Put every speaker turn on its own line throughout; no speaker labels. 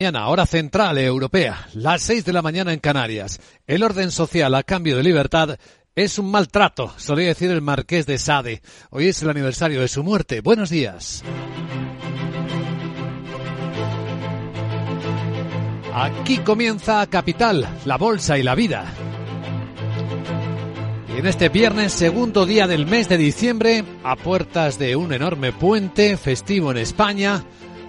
Mañana, hora central europea, las seis de la mañana en Canarias. El orden social a cambio de libertad es un maltrato, solía decir el marqués de Sade. Hoy es el aniversario de su muerte. Buenos días. Aquí comienza Capital, la bolsa y la vida. Y en este viernes, segundo día del mes de diciembre, a puertas de un enorme puente festivo en España,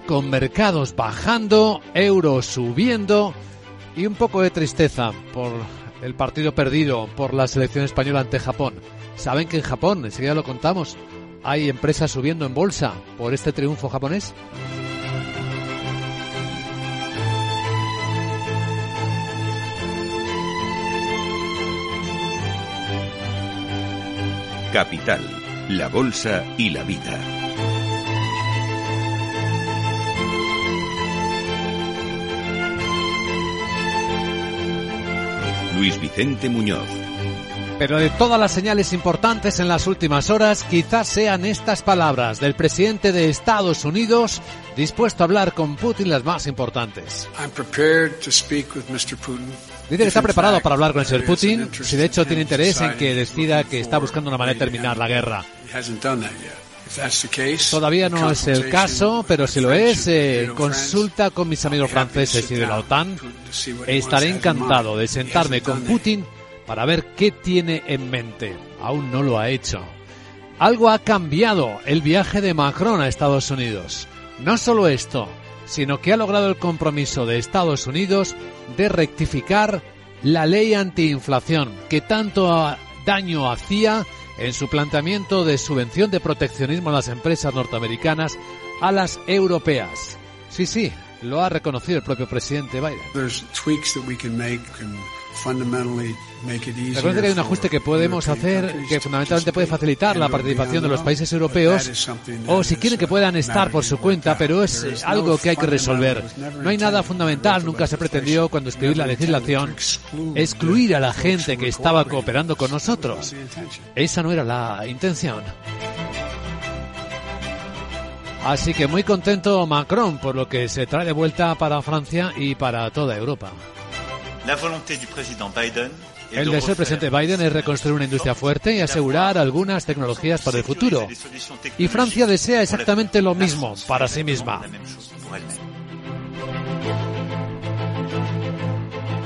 con mercados bajando, euros subiendo y un poco de tristeza por el partido perdido por la selección española ante Japón. ¿Saben que en Japón, enseguida lo contamos, hay empresas subiendo en bolsa por este triunfo japonés?
Capital, la bolsa y la vida. Luis Vicente Muñoz.
Pero de todas las señales importantes en las últimas horas, quizás sean estas palabras del presidente de Estados Unidos dispuesto a hablar con Putin las más importantes. Dice que está preparado para hablar con el señor Putin, si de hecho tiene interés en que decida que está buscando una manera de terminar la guerra. Todavía no es el caso, pero si lo es, eh, consulta con mis amigos franceses y de la OTAN. Estaré encantado de sentarme con Putin para ver qué tiene en mente. Aún no lo ha hecho. Algo ha cambiado el viaje de Macron a Estados Unidos. No solo esto, sino que ha logrado el compromiso de Estados Unidos de rectificar la ley antiinflación que tanto daño hacía en su planteamiento de subvención de proteccionismo a las empresas norteamericanas a las europeas. Sí, sí, lo ha reconocido el propio presidente Biden. Recuerda que hay un ajuste que podemos hacer que fundamentalmente puede facilitar la participación de los países europeos o si quieren que puedan estar por su cuenta, pero es algo que hay que resolver. No hay nada fundamental, nunca se pretendió cuando escribir la legislación excluir a la gente que estaba cooperando con nosotros. Esa no era la intención. Así que muy contento Macron por lo que se trae de vuelta para Francia y para toda Europa. El deseo del presidente Biden es reconstruir una industria fuerte y asegurar algunas tecnologías para el futuro. Y Francia desea exactamente lo mismo para sí misma.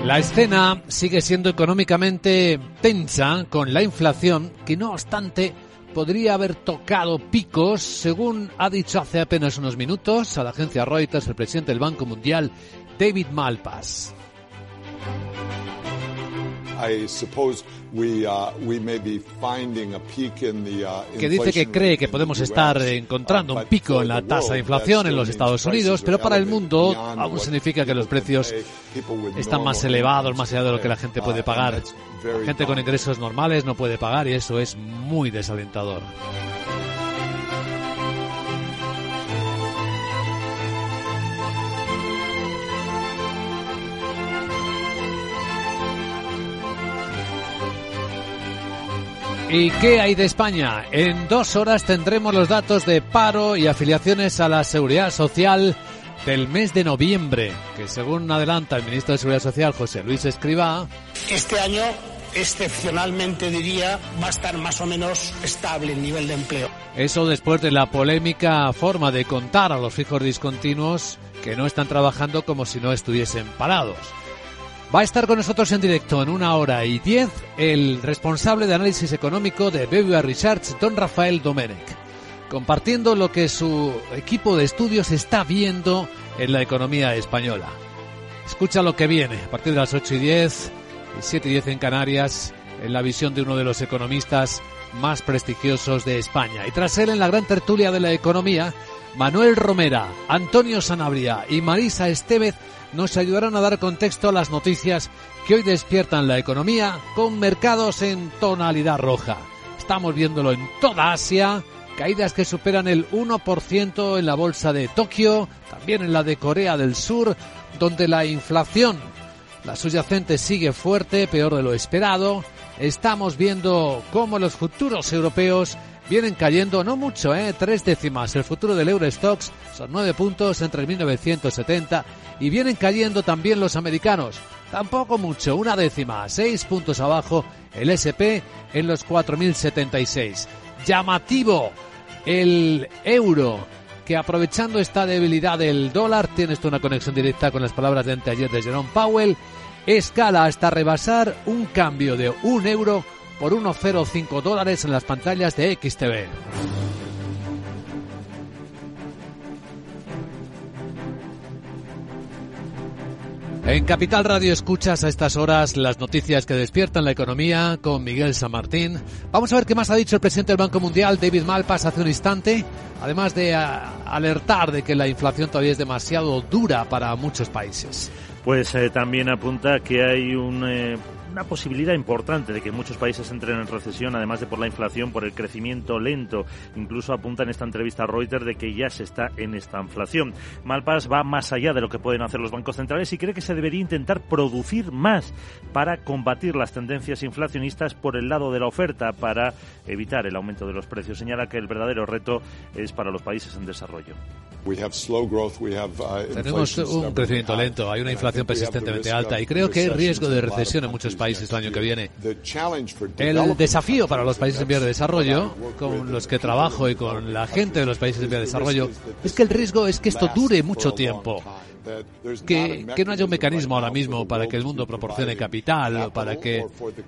La escena sigue siendo económicamente tensa con la inflación que no obstante podría haber tocado picos, según ha dicho hace apenas unos minutos a la agencia Reuters el presidente del Banco Mundial, David Malpass. Que dice que cree que podemos estar encontrando un pico en la tasa de inflación en los Estados Unidos, pero para el mundo aún significa que los precios están más elevados, más allá de lo que la gente puede uh, pagar. La gente con ingresos normales no puede pagar y eso es muy desalentador. ¿Y qué hay de España? En dos horas tendremos los datos de paro y afiliaciones a la seguridad social del mes de noviembre, que según adelanta el ministro de Seguridad Social, José Luis Escribá,
este año excepcionalmente diría va a estar más o menos estable el nivel de empleo.
Eso después de la polémica forma de contar a los fijos discontinuos que no están trabajando como si no estuviesen parados. Va a estar con nosotros en directo en una hora y diez el responsable de análisis económico de BBVA Research, don Rafael Domenech, compartiendo lo que su equipo de estudios está viendo en la economía española. Escucha lo que viene a partir de las 8 y 10 y 7 y 10 en Canarias, en la visión de uno de los economistas más prestigiosos de España. Y tras él, en la gran tertulia de la economía, Manuel Romera, Antonio Sanabria y Marisa Estevez nos ayudarán a dar contexto a las noticias que hoy despiertan la economía con mercados en tonalidad roja. Estamos viéndolo en toda Asia, caídas que superan el 1% en la bolsa de Tokio, también en la de Corea del Sur, donde la inflación, la subyacente sigue fuerte, peor de lo esperado. Estamos viendo cómo los futuros europeos vienen cayendo, no mucho, ¿eh? tres décimas. El futuro del Eurostox son nueve puntos entre el 1970 y vienen cayendo también los americanos. Tampoco mucho, una décima, seis puntos abajo el SP en los 4.076. Llamativo el euro que aprovechando esta debilidad del dólar, tiene esto una conexión directa con las palabras de anteayer de Jerome Powell, escala hasta rebasar un cambio de un euro por 1,05 dólares en las pantallas de XTV. En Capital Radio escuchas a estas horas las noticias que despiertan la economía con Miguel San Martín. Vamos a ver qué más ha dicho el presidente del Banco Mundial, David Malpass, hace un instante, además de alertar de que la inflación todavía es demasiado dura para muchos países.
Pues eh, también apunta que hay un eh, una posibilidad importante de que muchos países entren en recesión, además de por la inflación, por el crecimiento lento. Incluso apunta en esta entrevista a Reuters de que ya se está en esta inflación. Malpas va más allá de lo que pueden hacer los bancos centrales y cree que se debería intentar producir más para combatir las tendencias inflacionistas por el lado de la oferta, para evitar el aumento de los precios. Señala que el verdadero reto es para los países en desarrollo.
Uh, Tenemos un crecimiento lento, hay una inflación persistentemente alta y creo que hay riesgo de recesión en muchos países el año que viene. El desafío para los países en vías de desarrollo, con los que trabajo y con la gente de los países en vías de desarrollo, es que el riesgo es que esto dure mucho tiempo que, no haya un mecanismo ahora mismo para que el mundo proporcione capital, para que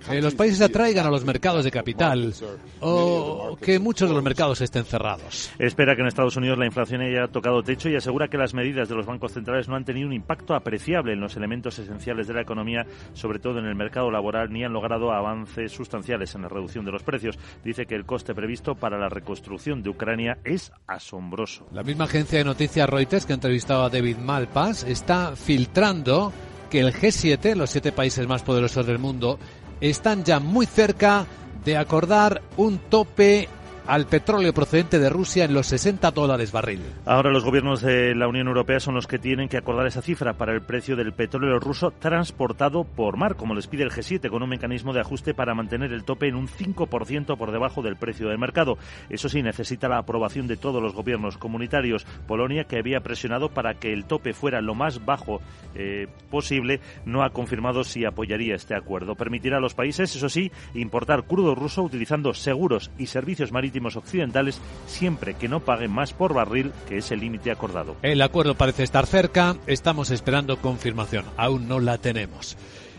eh, los países atraigan a los mercados de capital, o que muchos de los mercados estén cerrados.
Espera que en Estados Unidos la inflación haya tocado techo y asegura que las medidas de los bancos centrales no han tenido un impacto apreciable en los elementos esenciales de la economía, sobre todo en el mercado laboral, ni han logrado avances sustanciales en la reducción de los precios. Dice que el coste previsto para la reconstrucción de Ucrania es asombroso.
La misma agencia de noticias Reuters que ha entrevistado a David Malpa está filtrando que el G7, los siete países más poderosos del mundo, están ya muy cerca de acordar un tope al petróleo procedente de Rusia en los 60 dólares barril.
Ahora los gobiernos de la Unión Europea son los que tienen que acordar esa cifra para el precio del petróleo ruso transportado por mar, como les pide el G7, con un mecanismo de ajuste para mantener el tope en un 5% por debajo del precio del mercado. Eso sí, necesita la aprobación de todos los gobiernos comunitarios. Polonia, que había presionado para que el tope fuera lo más bajo eh, posible, no ha confirmado si apoyaría este acuerdo. Permitirá a los países, eso sí, importar crudo ruso utilizando seguros y servicios marítimos occidentales siempre que no paguen más por barril que es el límite acordado.
El acuerdo parece estar cerca, estamos esperando confirmación, aún no la tenemos.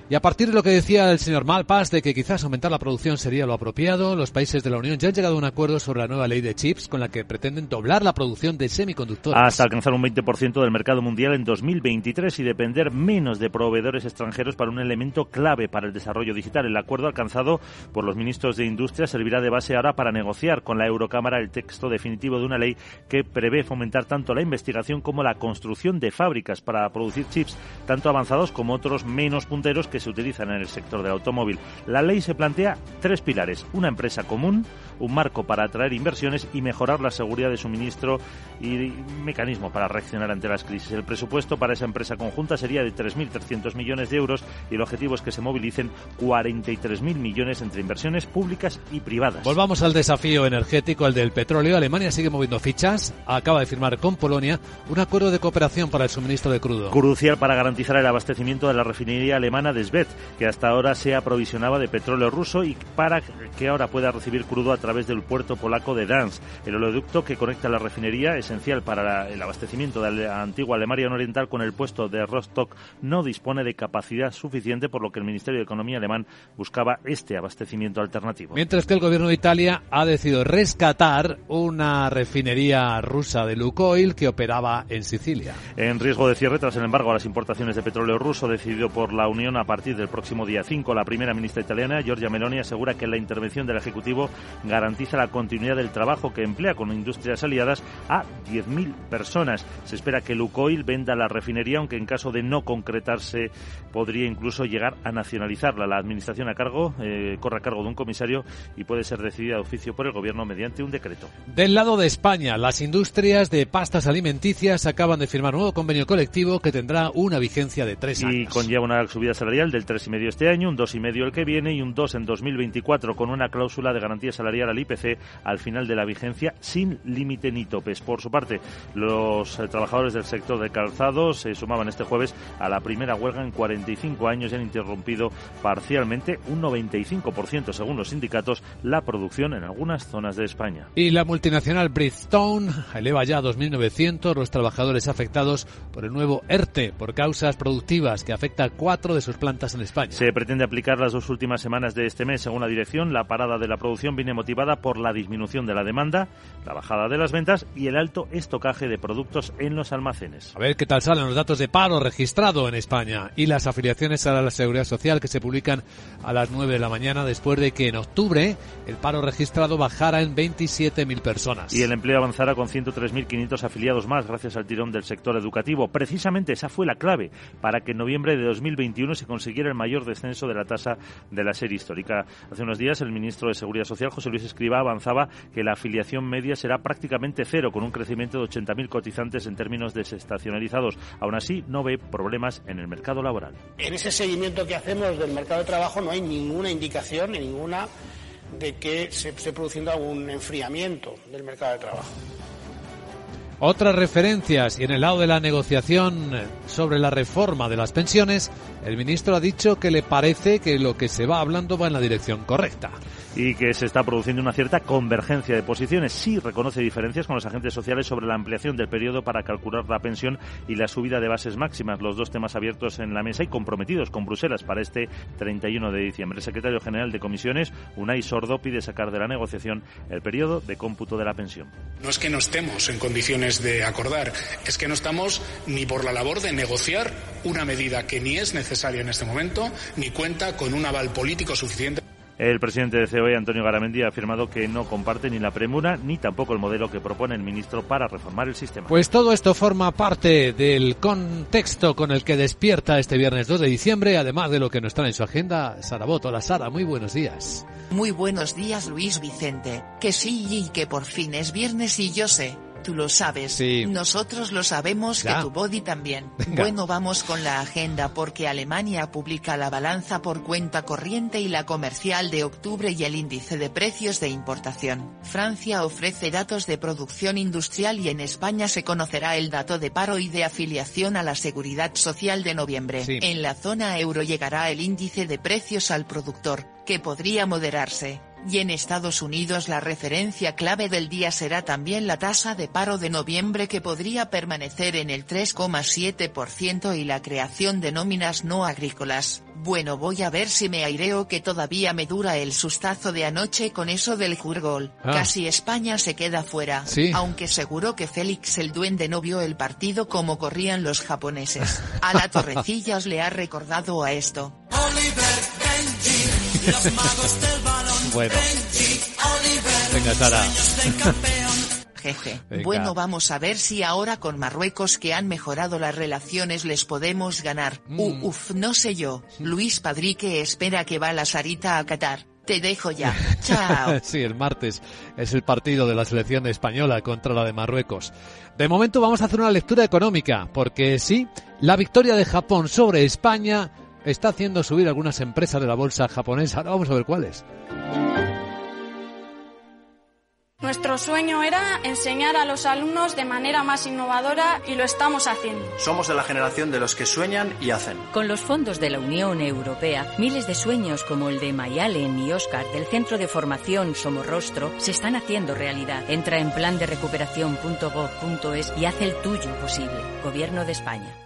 Y a partir de lo que decía el señor Malpas de que quizás aumentar la producción sería lo apropiado, los países de la Unión ya han llegado a un acuerdo sobre la nueva ley de chips con la que pretenden doblar la producción de semiconductores.
Hasta alcanzar un 20% del mercado mundial en 2023 y depender menos de proveedores extranjeros para un elemento clave para el desarrollo digital. El acuerdo alcanzado por los ministros de Industria servirá de base ahora para negociar con la Eurocámara el texto definitivo de una ley que prevé fomentar tanto la investigación como la construcción de fábricas para producir chips tanto avanzados como otros menos punteros que se utilizan en el sector del automóvil. La ley se plantea tres pilares. Una empresa común, un marco para atraer inversiones y mejorar la seguridad de suministro y mecanismo para reaccionar ante las crisis. El presupuesto para esa empresa conjunta sería de 3.300 millones de euros y el objetivo es que se movilicen 43.000 millones entre inversiones públicas y privadas.
Volvamos al desafío energético, el del petróleo. Alemania sigue moviendo fichas. Acaba de firmar con Polonia un acuerdo de cooperación para el suministro de crudo.
Crucial para garantizar el abastecimiento de la refinería alemana de que hasta ahora se aprovisionaba de petróleo ruso y para que ahora pueda recibir crudo a través del puerto polaco de Dansk. El oleoducto que conecta la refinería, esencial para el abastecimiento de la antigua Alemania Oriental con el puesto de Rostock, no dispone de capacidad suficiente, por lo que el Ministerio de Economía alemán buscaba este abastecimiento alternativo.
Mientras que el gobierno de Italia ha decidido rescatar una refinería rusa de Lukoil que operaba en Sicilia.
En riesgo de cierre tras el embargo a las importaciones de petróleo ruso decidido por la Unión a partir del próximo día 5. La primera ministra italiana, Giorgia Meloni, asegura que la intervención del Ejecutivo garantiza la continuidad del trabajo que emplea con industrias aliadas a 10.000 personas. Se espera que Lukoil venda la refinería, aunque en caso de no concretarse podría incluso llegar a nacionalizarla. La administración a cargo eh, corre a cargo de un comisario y puede ser decidida de oficio por el Gobierno mediante un decreto.
Del lado de España, las industrias de pastas alimenticias acaban de firmar un nuevo convenio colectivo que tendrá una vigencia de tres años.
Y conlleva una subida salarial del 3,5 este año, un 2,5 el que viene y un 2 en 2024 con una cláusula de garantía salarial al IPC al final de la vigencia sin límite ni topes. Por su parte, los eh, trabajadores del sector de calzados se sumaban este jueves a la primera huelga en 45 años y han interrumpido parcialmente un 95% según los sindicatos la producción en algunas zonas de España.
Y la multinacional Bridgestone eleva ya a 2.900 los trabajadores afectados por el nuevo ERTE por causas productivas que afecta a cuatro de sus plantas en España.
Se pretende aplicar las dos últimas semanas de este mes según la dirección. La parada de la producción viene motivada por la disminución de la demanda, la bajada de las ventas y el alto estocaje de productos en los almacenes.
A ver qué tal salen los datos de paro registrado en España y las afiliaciones a la Seguridad Social que se publican a las 9 de la mañana después de que en octubre el paro registrado bajara en 27.000 personas.
Y el empleo avanzara con 103.500 afiliados más gracias al tirón del sector educativo. Precisamente esa fue la clave para que en noviembre de 2021 se consiguiera el mayor descenso de la tasa de la serie histórica. Hace unos días el ministro de Seguridad Social, José Luis Escriba, avanzaba que la afiliación media será prácticamente cero, con un crecimiento de 80.000 cotizantes en términos desestacionalizados. Aún así, no ve problemas en el mercado laboral.
En ese seguimiento que hacemos del mercado de trabajo no hay ninguna indicación ni ninguna de que se esté produciendo algún enfriamiento del mercado de trabajo.
Otras referencias y en el lado de la negociación sobre la reforma de las pensiones, el ministro ha dicho que le parece que lo que se va hablando va en la dirección correcta
y que se está produciendo una cierta convergencia de posiciones. Sí reconoce diferencias con los agentes sociales sobre la ampliación del periodo para calcular la pensión y la subida de bases máximas, los dos temas abiertos en la mesa y comprometidos con Bruselas para este 31 de diciembre. El secretario general de comisiones, Unai Sordo, pide sacar de la negociación el periodo de cómputo de la pensión.
No es que no estemos en condiciones de acordar, es que no estamos ni por la labor de negociar una medida que ni es necesaria en este momento, ni cuenta con un aval político suficiente.
El presidente de COE, Antonio Garamendi, ha afirmado que no comparte ni la premura ni tampoco el modelo que propone el ministro para reformar el sistema.
Pues todo esto forma parte del contexto con el que despierta este viernes 2 de diciembre, además de lo que nos trae en su agenda Sara Boto. Hola Sara, muy buenos días.
Muy buenos días Luis Vicente, que sí y que por fin es viernes y yo sé tú lo sabes.
Sí.
Nosotros lo sabemos
Ya.
que tu body también.
Venga.
Bueno, vamos con la agenda porque Alemania publica la balanza por cuenta corriente y la comercial de octubre y el índice de precios de importación. Francia ofrece datos de producción industrial y en España se conocerá el dato de paro y de afiliación a la seguridad social de noviembre.
Sí.
En la zona euro llegará el índice de precios al productor, que podría moderarse. Y en Estados Unidos la referencia clave del día será también la tasa de paro de noviembre que podría permanecer en el 3,7% y la creación de nóminas no agrícolas. Bueno voy a ver si me aireo que todavía me dura el sustazo de anoche con eso del jurgol.
Ah.
Casi España se queda fuera.
Sí.
Aunque seguro que Félix el duende no vio el partido como corrían los japoneses. A la Torrecillas le ha recordado a esto.
Bueno. Venga, Sara.
Jeje.
Venga.
Bueno, vamos a ver si ahora con Marruecos que han mejorado las relaciones les podemos ganar.
Mm.
Uf, no sé yo. Luis Padrique espera que va la Sarita a Qatar. Te dejo ya. Chao.
Sí, el martes es el partido de la selección española contra la de Marruecos. De momento vamos a hacer una lectura económica, porque sí, la victoria de Japón sobre España está haciendo subir algunas empresas de la bolsa japonesa. Ahora vamos a ver cuáles.
Nuestro sueño era enseñar a los alumnos de manera más innovadora y lo estamos haciendo.
Somos de la generación de los que sueñan y hacen.
Con los fondos de la Unión Europea, miles de sueños como el de Mayalen y Oscar del Centro de Formación Somorrostro se están haciendo realidad. Entra en plan de recuperación.gov.es y haz el tuyo posible. Gobierno de España.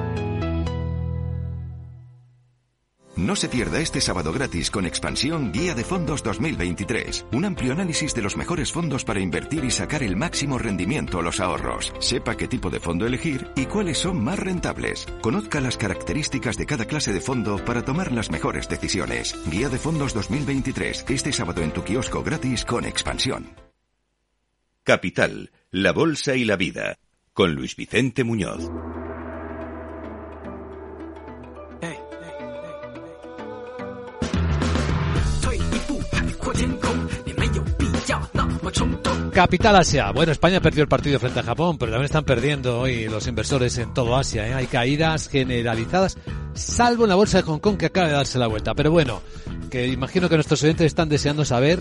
No se pierda este sábado gratis con Expansión Guía de Fondos 2023. Un amplio análisis de los mejores fondos para invertir y sacar el máximo rendimiento a los ahorros. Sepa qué tipo de fondo elegir y cuáles son más rentables. Conozca las características de cada clase de fondo para tomar las mejores decisiones. Guía de Fondos 2023. Este sábado en tu kiosco gratis con Expansión.
Capital, la Bolsa y la Vida. con Luis Vicente Muñoz.
Capital Asia. Bueno, España perdió el partido frente a Japón, pero también están perdiendo hoy los inversores en todo Asia. ¿eh? Hay caídas generalizadas, salvo en la bolsa de Hong Kong que acaba de darse la vuelta. Pero bueno, que imagino que nuestros oyentes están deseando saber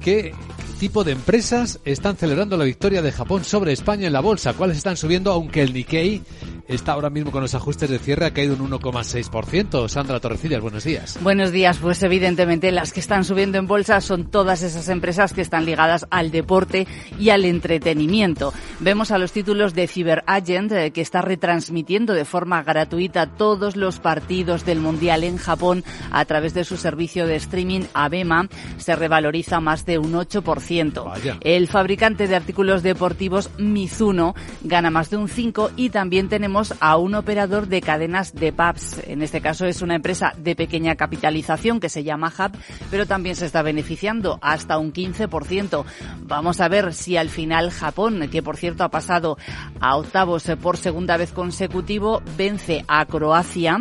qué tipo de empresas están celebrando la victoria de Japón sobre España en la bolsa, cuáles están subiendo, aunque el Nikkei está ahora mismo con los ajustes de cierre, ha caído un 1,6%. Sandra Torrecillas, buenos días.
Buenos días. Pues evidentemente las que están subiendo en bolsa son todas esas empresas que están ligadas al deporte y al entretenimiento. Vemos a los títulos de Cyber Agent, eh, que está retransmitiendo de forma gratuita todos los partidos del Mundial en Japón a través de su servicio de streaming Abema. Se revaloriza más de un 8%. El fabricante de artículos deportivos Mizuno gana más de un 5% y también tenemos a un operador de cadenas de pubs. En este caso es una empresa de pequeña capitalización que se llama Hub, pero también se está beneficiando hasta un 15%. Vamos a ver si al final Japón, que por cierto ha pasado a octavos por segunda vez consecutivo, vence a Croacia.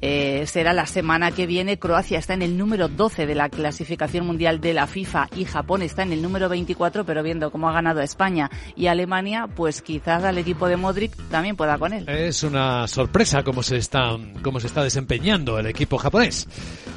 Eh, será la semana que viene. Croacia está en el número 12 de la clasificación mundial de la FIFA y Japón está en el número 24, pero viendo cómo ha ganado España y Alemania, pues quizás al equipo de Modric también pueda con él.
Es una sorpresa cómo se está, cómo se está desempeñando el equipo japonés.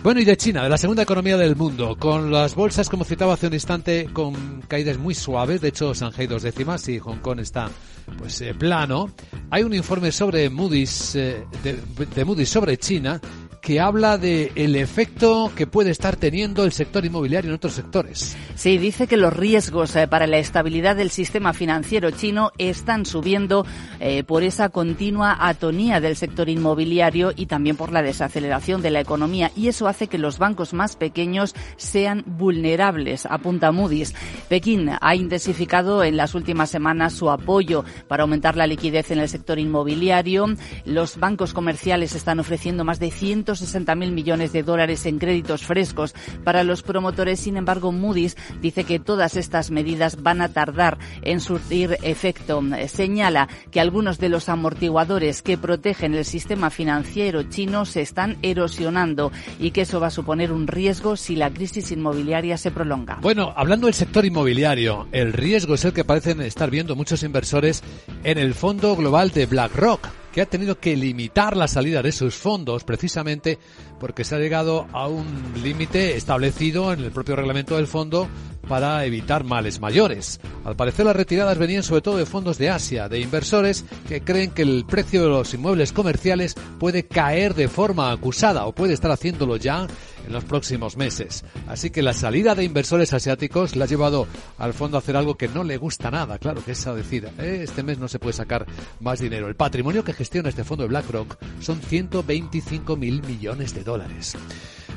Bueno, y de China, de la segunda economía del mundo, con las bolsas, como citaba hace un instante, con caídas muy suaves. De hecho, Shanghai dos décimas y Hong Kong está pues eh, plano. Hay un informe sobre Moody's, eh, de, de Moody's sobre China que habla de el efecto que puede estar teniendo el sector inmobiliario en otros sectores.
Sí, dice que los riesgos eh, para la estabilidad del sistema financiero chino están subiendo eh, por esa continua atonía del sector inmobiliario y también por la desaceleración de la economía y eso hace que los bancos más pequeños sean vulnerables, apunta Moody's. Pekín ha intensificado en las últimas semanas su apoyo para aumentar la liquidez en el sector inmobiliario. Los bancos comerciales están ofreciendo más de 100 mil millones de dólares en créditos frescos para los promotores. Sin embargo, Moody's dice que todas estas medidas van a tardar en surtir efecto. Señala que algunos de los amortiguadores que protegen el sistema financiero chino se están erosionando y que eso va a suponer un riesgo si la crisis inmobiliaria se prolonga.
Bueno, hablando del sector inmobiliario, el riesgo es el que parecen estar viendo muchos inversores en el fondo global de BlackRock que ha tenido que limitar la salida de sus fondos precisamente porque se ha llegado a un límite establecido en el propio reglamento del fondo para evitar males mayores. Al parecer las retiradas venían sobre todo de fondos de Asia, de inversores que creen que el precio de los inmuebles comerciales puede caer de forma acusada o puede estar haciéndolo ya en los próximos meses. Así que la salida de inversores asiáticos la ha llevado al fondo a hacer algo que no le gusta nada, claro, que es a decir, eh, este mes no se puede sacar más dinero. El patrimonio que gestiona este fondo de BlackRock son 125 mil millones de dólares.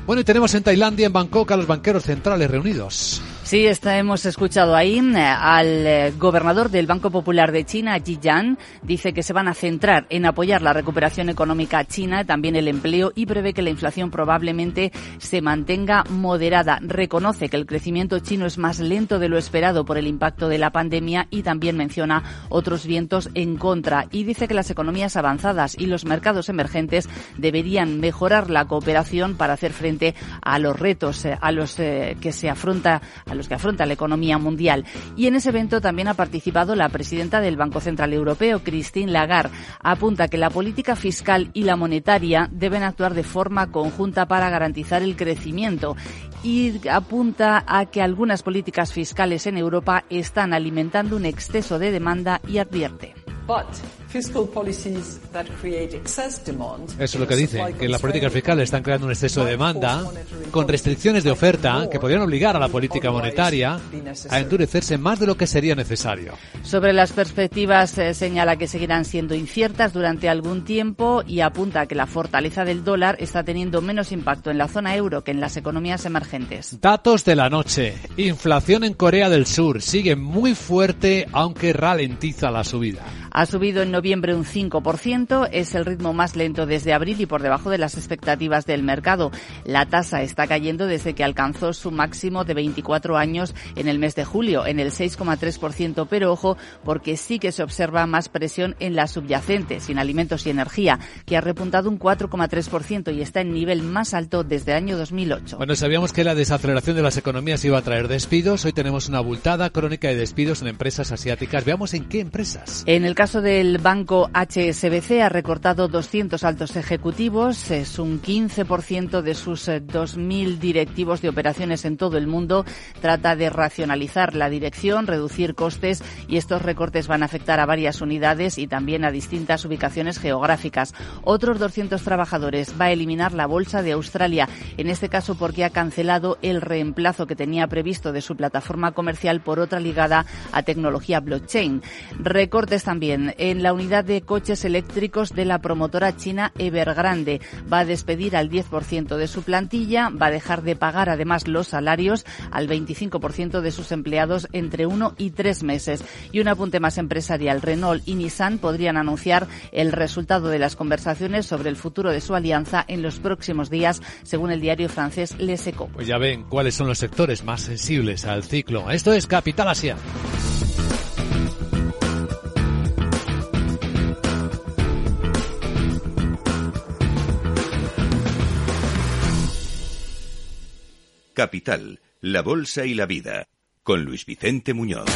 Bueno, y tenemos en Tailandia, en Bangkok, a los banqueros centrales reunidos.
Sí, está, hemos escuchado ahí eh, al eh, gobernador del Banco Popular de China, Ji Yan. Dice que se van a centrar en apoyar la recuperación económica china, también el empleo y prevé que la inflación probablemente se mantenga moderada. Reconoce que el crecimiento chino es más lento de lo esperado por el impacto de la pandemia y también menciona otros vientos en contra. Y dice que las economías avanzadas y los mercados emergentes deberían mejorar la cooperación para hacer frente a los retos eh, a los que se afronta a los que afronta la economía mundial. Y en ese evento también ha participado la presidenta del Banco Central Europeo, Christine Lagarde. Apunta que la política fiscal y la monetaria deben actuar de forma conjunta para garantizar el crecimiento y apunta a que algunas políticas fiscales en Europa están alimentando un exceso de demanda y advierte.
Eso es lo que dice, que las políticas fiscales están creando un exceso de demanda con restricciones de oferta que podrían obligar a la política monetaria a endurecerse más de lo que sería necesario.
Sobre las perspectivas eh, señala que seguirán siendo inciertas durante algún tiempo y apunta que la fortaleza del dólar está teniendo menos impacto en la zona euro que en las economías emergentes.
Datos de la noche. Inflación en Corea del Sur sigue muy fuerte aunque ralentiza la subida.
Ha subido en noviembre un 5%, es el ritmo más lento desde abril y por debajo de las expectativas del mercado. La tasa está cayendo desde que alcanzó su máximo de 24 años en el mes de julio, en el 6,3%, pero ojo, porque sí que se observa más presión en la subyacente, sin alimentos y energía, que ha repuntado un 4,3% y está en nivel más alto desde el año 2008.
Bueno, sabíamos que la desaceleración de las economías iba a traer despidos. Hoy tenemos una abultada crónica de despidos en empresas asiáticas. Veamos en qué empresas.
En el caso del banco HSBC ha recortado 200 altos ejecutivos, es un 15% de sus 2.000 eh, directivos de operaciones en todo el mundo. Trata de racionalizar la dirección, reducir costes y estos recortes van a afectar a varias unidades y también a distintas ubicaciones geográficas. Otros 200 trabajadores va a eliminar la Bolsa de Australia, en este caso porque ha cancelado el reemplazo que tenía previsto de su plataforma comercial por otra ligada a tecnología blockchain. Recortes también en la unidad de coches eléctricos de la promotora china Evergrande. Va a despedir al 10% de su plantilla, va a dejar de pagar además los salarios al 25% de sus empleados entre uno y tres meses. Y un apunte más empresarial, Renault y Nissan podrían anunciar el resultado de las conversaciones sobre el futuro de su alianza en los próximos días, según el diario francés Les Echos.
Pues ya ven cuáles son los sectores más sensibles al ciclo. Esto es Capital Asia.
Capital, la Bolsa y la Vida, con Luis Vicente Muñoz.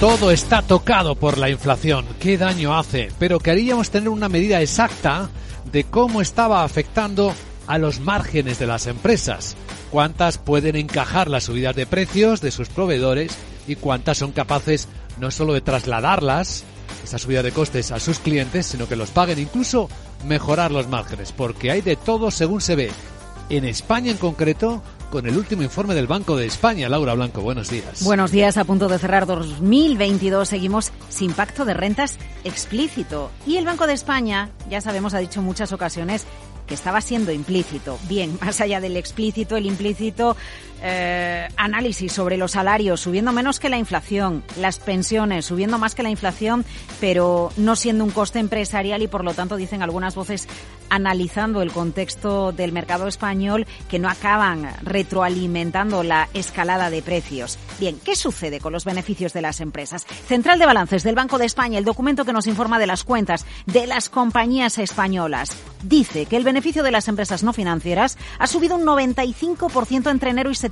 Todo está tocado por la inflación. ¿Qué daño hace? Pero queríamos tener una medida exacta de cómo estaba afectando a los márgenes de las empresas. Cuántas pueden encajar las subidas de precios de sus proveedores y cuántas son capaces no solo de trasladarlas, esa subida de costes a sus clientes, sino que los paguen, incluso mejorar los márgenes, porque hay de todo según se ve. En España en concreto, con el último informe del Banco de España. Laura Blanco, buenos días.
Buenos días, a punto de cerrar 2022. Seguimos sin pacto de rentas explícito. Y el Banco de España, ya sabemos, ha dicho en muchas ocasiones que estaba siendo implícito. Bien, más allá del explícito, el implícito eh, análisis sobre los salarios subiendo menos que la inflación, las pensiones subiendo más que la inflación, pero no siendo un coste empresarial y por lo tanto dicen algunas voces analizando el contexto del mercado español que no acaban retroalimentando la escalada de precios. Bien, ¿qué sucede con los beneficios de las empresas? Central de Balances del Banco de España, el documento que nos informa de las cuentas de las compañías españolas, dice que el beneficio de las empresas no financieras ha subido un 95% entre enero y septiembre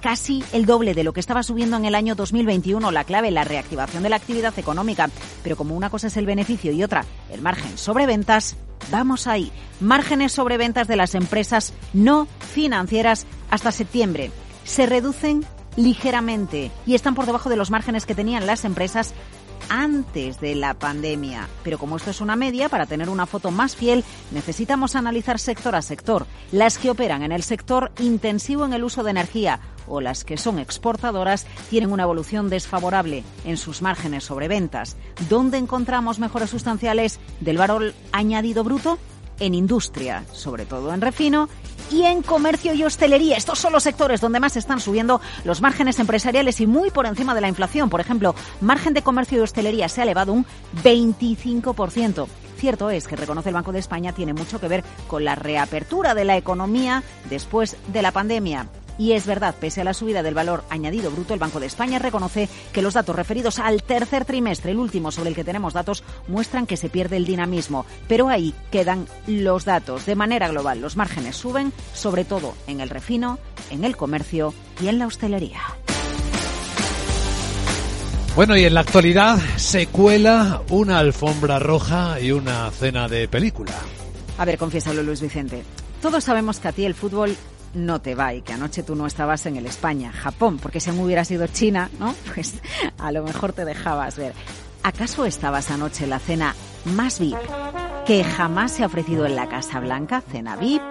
casi el doble de lo que estaba subiendo en el año 2021. La clave, la reactivación de la actividad económica. Pero como una cosa es el beneficio y otra el margen sobre ventas, vamos ahí. Márgenes sobre ventas de las empresas no financieras hasta septiembre. Se reducen ligeramente y están por debajo de los márgenes que tenían las empresas antes de la pandemia. Pero como esto es una media, para tener una foto más fiel necesitamos analizar sector a sector. Las que operan en el sector intensivo en el uso de energía o las que son exportadoras tienen una evolución desfavorable en sus márgenes sobre ventas. ¿Dónde encontramos mejoras sustanciales del valor añadido bruto? En industria, sobre todo en refino, y en comercio y hostelería. Estos son los sectores donde más están subiendo los márgenes empresariales y muy por encima de la inflación. Por ejemplo, margen de comercio y hostelería se ha elevado un 25%. Cierto es que reconoce el Banco de España tiene mucho que ver con la reapertura de la economía después de la pandemia. Y es verdad, pese a la subida del valor añadido bruto, el Banco de España reconoce que los datos referidos al tercer trimestre, el último sobre el que tenemos datos, muestran que se pierde el dinamismo. Pero ahí quedan los datos. De manera global, los márgenes suben, sobre todo en el refino, en el comercio y en la hostelería.
Bueno, y en la actualidad se cuela una alfombra roja y una cena de película.
A ver, confiésalo, Luis Vicente. Todos sabemos que a ti el fútbol no te va y que anoche tú no estabas en el España-Japón, porque si aún hubiera sido China, ¿no? Pues a lo mejor te dejabas ver. ¿Acaso estabas anoche en la cena más VIP que jamás se ha ofrecido en la Casa Blanca? Cena VIP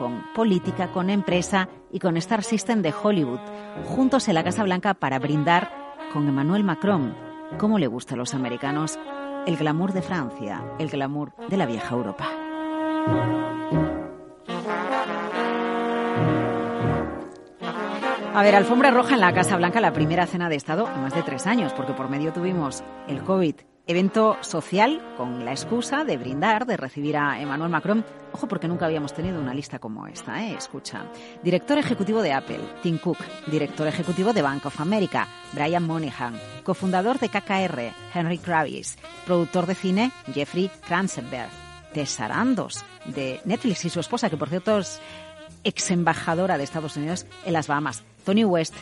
con política, con empresa y con Star System de Hollywood, juntos en la Casa Blanca para brindar con Emmanuel Macron. ¿Cómo le gusta a los americanos? El glamour de Francia, el glamour de la vieja Europa. A ver, alfombra roja en la Casa Blanca, la primera cena de Estado en más de tres años, porque por medio tuvimos el COVID, Evento social con la excusa de brindar, de recibir a Emmanuel Macron. Ojo, porque nunca habíamos tenido una lista como esta, ¿eh? Escucha. Director ejecutivo de Apple, Tim Cook. Director ejecutivo de Bank of America, Brian Moynihan. Cofundador de KKR, Henry Kravis. Productor de cine, Jeffrey Kranzenberg. Tesarandos, de Netflix y su esposa, que por cierto es ex embajadora de Estados Unidos en las Bahamas. Tony West,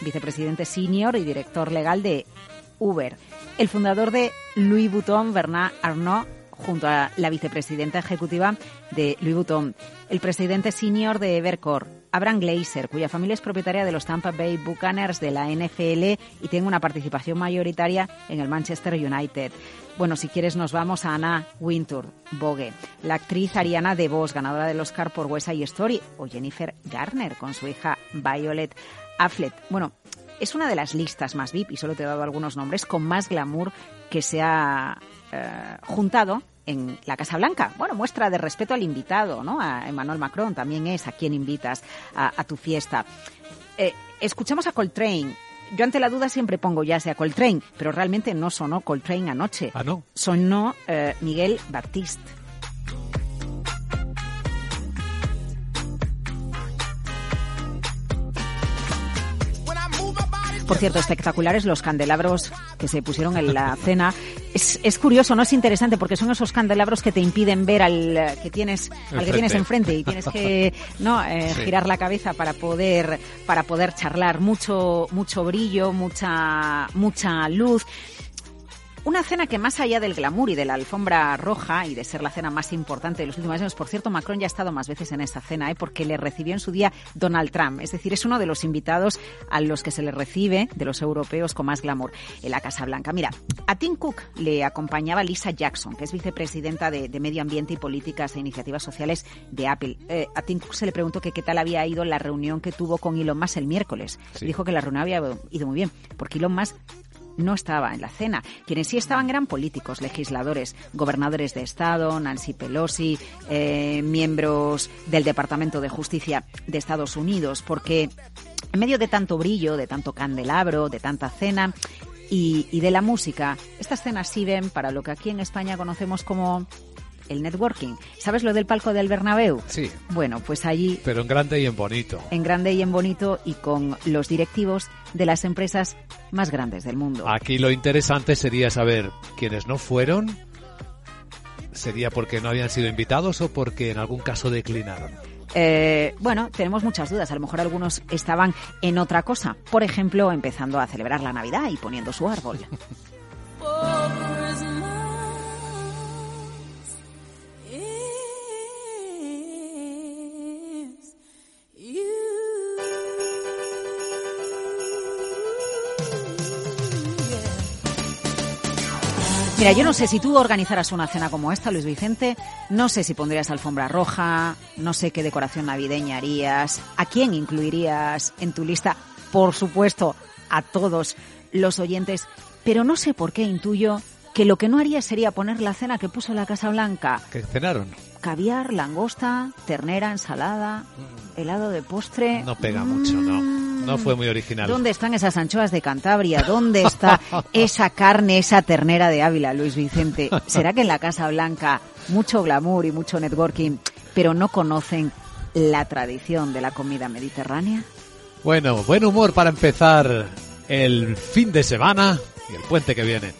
vicepresidente senior y director legal de Uber. El fundador de Louis Vuitton, Bernard Arnault, junto a la vicepresidenta ejecutiva de Louis Vuitton. El presidente senior de Evercore, Abraham Glazer, cuya familia es propietaria de los Tampa Bay Buccaneers de la NFL y tiene una participación mayoritaria en el Manchester United. Bueno, si quieres nos vamos a Anna Wintour, Vogue, la actriz Ariana DeVos, ganadora del Oscar por West Side Story, o Jennifer Garner con su hija Violet Affleck. Bueno, es una de las listas más VIP, y solo te he dado algunos nombres, con más glamour que se ha eh, juntado en la Casa Blanca. Bueno, muestra de respeto al invitado, ¿no? A Emmanuel Macron también es a quien invitas a, tu fiesta. Eh, escuchamos a Coltrane. Yo ante la duda siempre pongo ya sea Coltrane, pero realmente no sonó Coltrane anoche.
Ah, no.
Sonó eh, Miguel Baptiste. Por cierto, espectaculares los candelabros que se pusieron en la cena. Es, es, curioso, no es interesante porque son esos candelabros que te impiden ver al que tienes, al que tienes enfrente y tienes que no eh, girar la cabeza para poder para poder charlar. Mucho mucho brillo, mucha mucha luz. Una cena que más allá del glamour y de la alfombra roja y de ser la cena más importante de los últimos años, por cierto, Macron ya ha estado más veces en esa cena, ¿eh? porque le recibió en su día Donald Trump. Es decir, es uno de los invitados a los que se le recibe de los europeos con más glamour en la Casa Blanca. Mira, a Tim Cook le acompañaba Lisa Jackson, que es vicepresidenta de, Medio Ambiente y Políticas e Iniciativas Sociales de Apple. Eh, a Tim Cook se le preguntó que qué tal había ido la reunión que tuvo con Elon Musk el miércoles. Dijo que la reunión había ido muy bien, porque Elon Musk no estaba en la cena. Quienes sí estaban eran políticos, legisladores, gobernadores de Estado, Nancy Pelosi, eh, miembros del Departamento de Justicia de Estados Unidos, porque en medio de tanto brillo, de tanto candelabro, de tanta cena, y, y, de la música. Estas cenas sirven para lo que aquí en España conocemos como el networking. ¿Sabes lo del palco del Bernabéu?
Sí.
Bueno, pues allí...
Pero en grande y en bonito.
En grande y en bonito y con los directivos de las empresas más grandes del mundo.
Aquí lo interesante sería saber quiénes no fueron. ¿Sería porque no habían sido invitados o porque en algún caso declinaron?
Eh, bueno, tenemos muchas dudas. A lo mejor algunos estaban en otra cosa. Por ejemplo, empezando a celebrar la Navidad y poniendo su árbol. Mira, yo no sé si tú organizaras una cena como esta, Luis Vicente, no sé si pondrías alfombra roja, no sé qué decoración navideña harías, a quién incluirías en tu lista, por supuesto, a todos los oyentes, pero no sé por qué intuyo que lo que no haría sería poner la cena que puso la Casa Blanca.
¿Qué cenaron?
Caviar, langosta, ternera, ensalada, mm. helado de postre.
No pega mucho, no. No fue muy original.
¿Dónde están esas anchoas de Cantabria? ¿Dónde está esa carne, esa ternera de Ávila, Luis Vicente? ¿Será que en la Casa Blanca mucho glamour y mucho networking, pero no conocen la tradición de la comida mediterránea?
Bueno, buen humor para empezar el fin de semana y el puente que viene.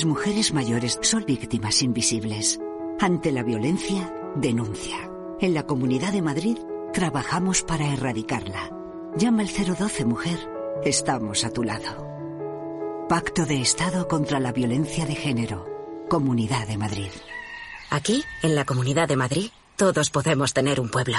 Las mujeres mayores son víctimas invisibles. Ante la violencia, denuncia. En la Comunidad de Madrid trabajamos para erradicarla. Llama al 012 Mujer. Estamos a tu lado. Pacto de Estado contra la Violencia de Género. Comunidad de Madrid.
Aquí, en la Comunidad de Madrid, todos podemos tener un pueblo.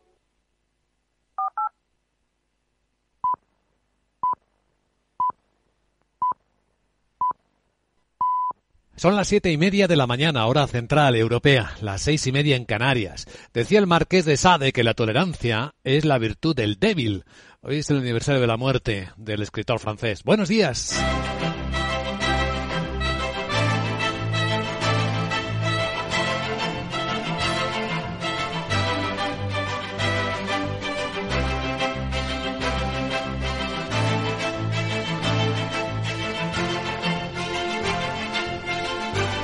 Son las siete y media de la mañana, hora central europea, las seis y media en Canarias. Decía el marqués de Sade que la tolerancia es la virtud del débil. Hoy es el aniversario de la muerte del escritor francés. Buenos días.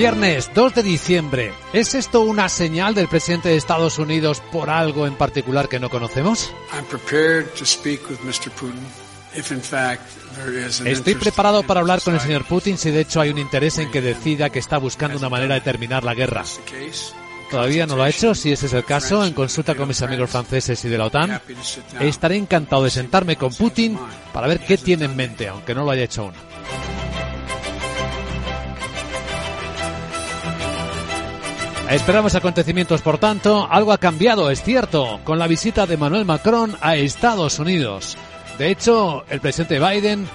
Viernes 2 de diciembre. ¿Es esto una señal del presidente de Estados Unidos por algo en particular que no conocemos? Estoy preparado para hablar con el señor Putin si de hecho hay un interés en que decida que está buscando una manera de terminar la guerra. Todavía no lo ha hecho, si ese es el caso, en consulta con mis amigos franceses y de la OTAN. Estaré encantado de sentarme con Putin para ver qué tiene en mente, aunque no lo haya hecho aún. Esperamos acontecimientos, por tanto, algo ha cambiado, es cierto, con la visita de Manuel Macron a Estados Unidos. De hecho, el presidente Biden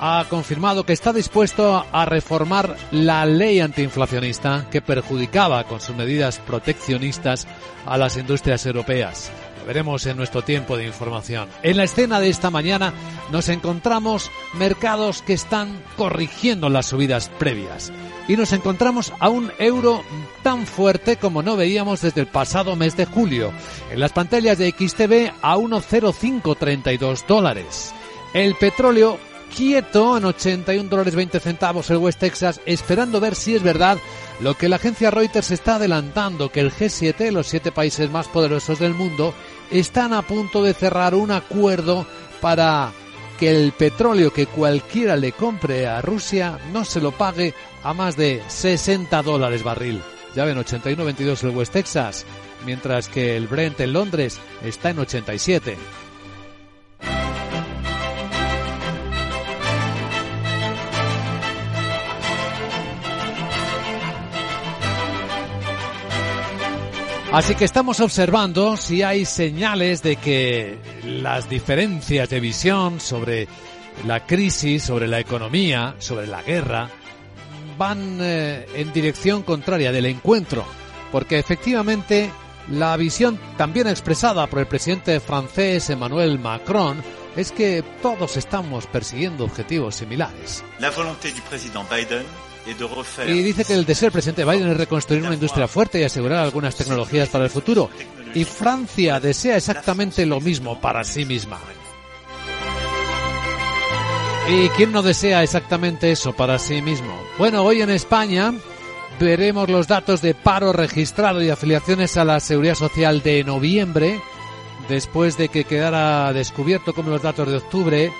ha confirmado que está dispuesto a reformar la ley antiinflacionista que perjudicaba con sus medidas proteccionistas a las industrias europeas. Veremos en nuestro tiempo de información. En la escena de esta mañana nos encontramos mercados que están corrigiendo las subidas previas y nos encontramos a un euro tan fuerte como no veíamos desde el pasado mes de julio. En las pantallas de XTV a 1,0532 dólares. El petróleo quieto en 81 dólares 20 centavos el West Texas, esperando ver si es verdad lo que la agencia Reuters está adelantando, que el G7, los siete países más poderosos del mundo, están a punto de cerrar un acuerdo para que el petróleo que cualquiera le compre a Rusia no se lo pague a más de 60 dólares barril. Ya ven, 81.22 el West Texas, mientras que el Brent en Londres está en 87. Así que estamos observando si hay señales de que las diferencias de visión sobre la crisis, sobre la economía, sobre la guerra, van eh, en dirección contraria del encuentro, porque efectivamente la visión también expresada por el presidente francés Emmanuel Macron es que todos estamos persiguiendo objetivos similares.
La volonté du président Biden
y dice que el deseo del presidente Biden es reconstruir una industria fuerte y asegurar algunas tecnologías para el futuro. Y Francia desea exactamente lo mismo para sí misma. ¿Y quién no desea exactamente eso para sí mismo? Bueno, hoy en España veremos los datos de paro registrado y afiliaciones a la Seguridad Social de noviembre, después de que quedara descubierto como los datos de octubre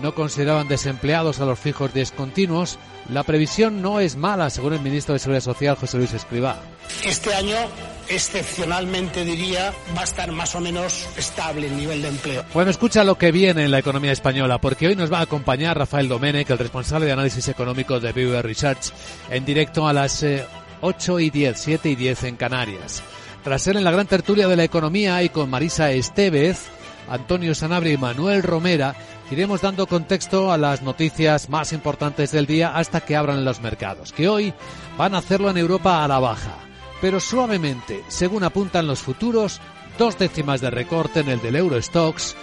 no consideraban desempleados a los fijos discontinuos. La previsión no es mala, según el ministro de Seguridad Social, José Luis Escribá.
Este año, excepcionalmente diría, va a estar más o menos estable el nivel de empleo.
Bueno, escucha lo que viene en la economía española, porque hoy nos va a acompañar Rafael Domenech, el responsable de análisis económico de BBVA Research, en directo a las 8 eh, y 10, 7 y 10 en Canarias. Tras ser en la gran tertulia de la economía y con Marisa Estevez, Antonio Sanabria y Manuel Romera, iremos dando contexto a las noticias más importantes del día hasta que abran los mercados, que hoy van a hacerlo en Europa a la baja, pero suavemente, según apuntan los futuros, dos décimas de recorte en el del Eurostox,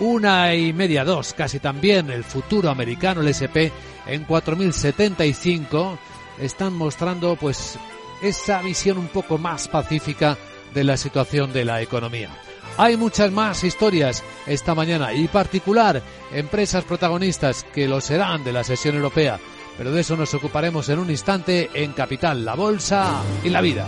una y media dos, casi también el futuro americano, el SP, en 4.075, están mostrando pues esa visión un poco más pacífica de la situación de la economía. Hay muchas más historias esta mañana y particular empresas protagonistas que lo serán de la sesión europea, pero de eso nos ocuparemos en un instante en Capital, la Bolsa y la Vida.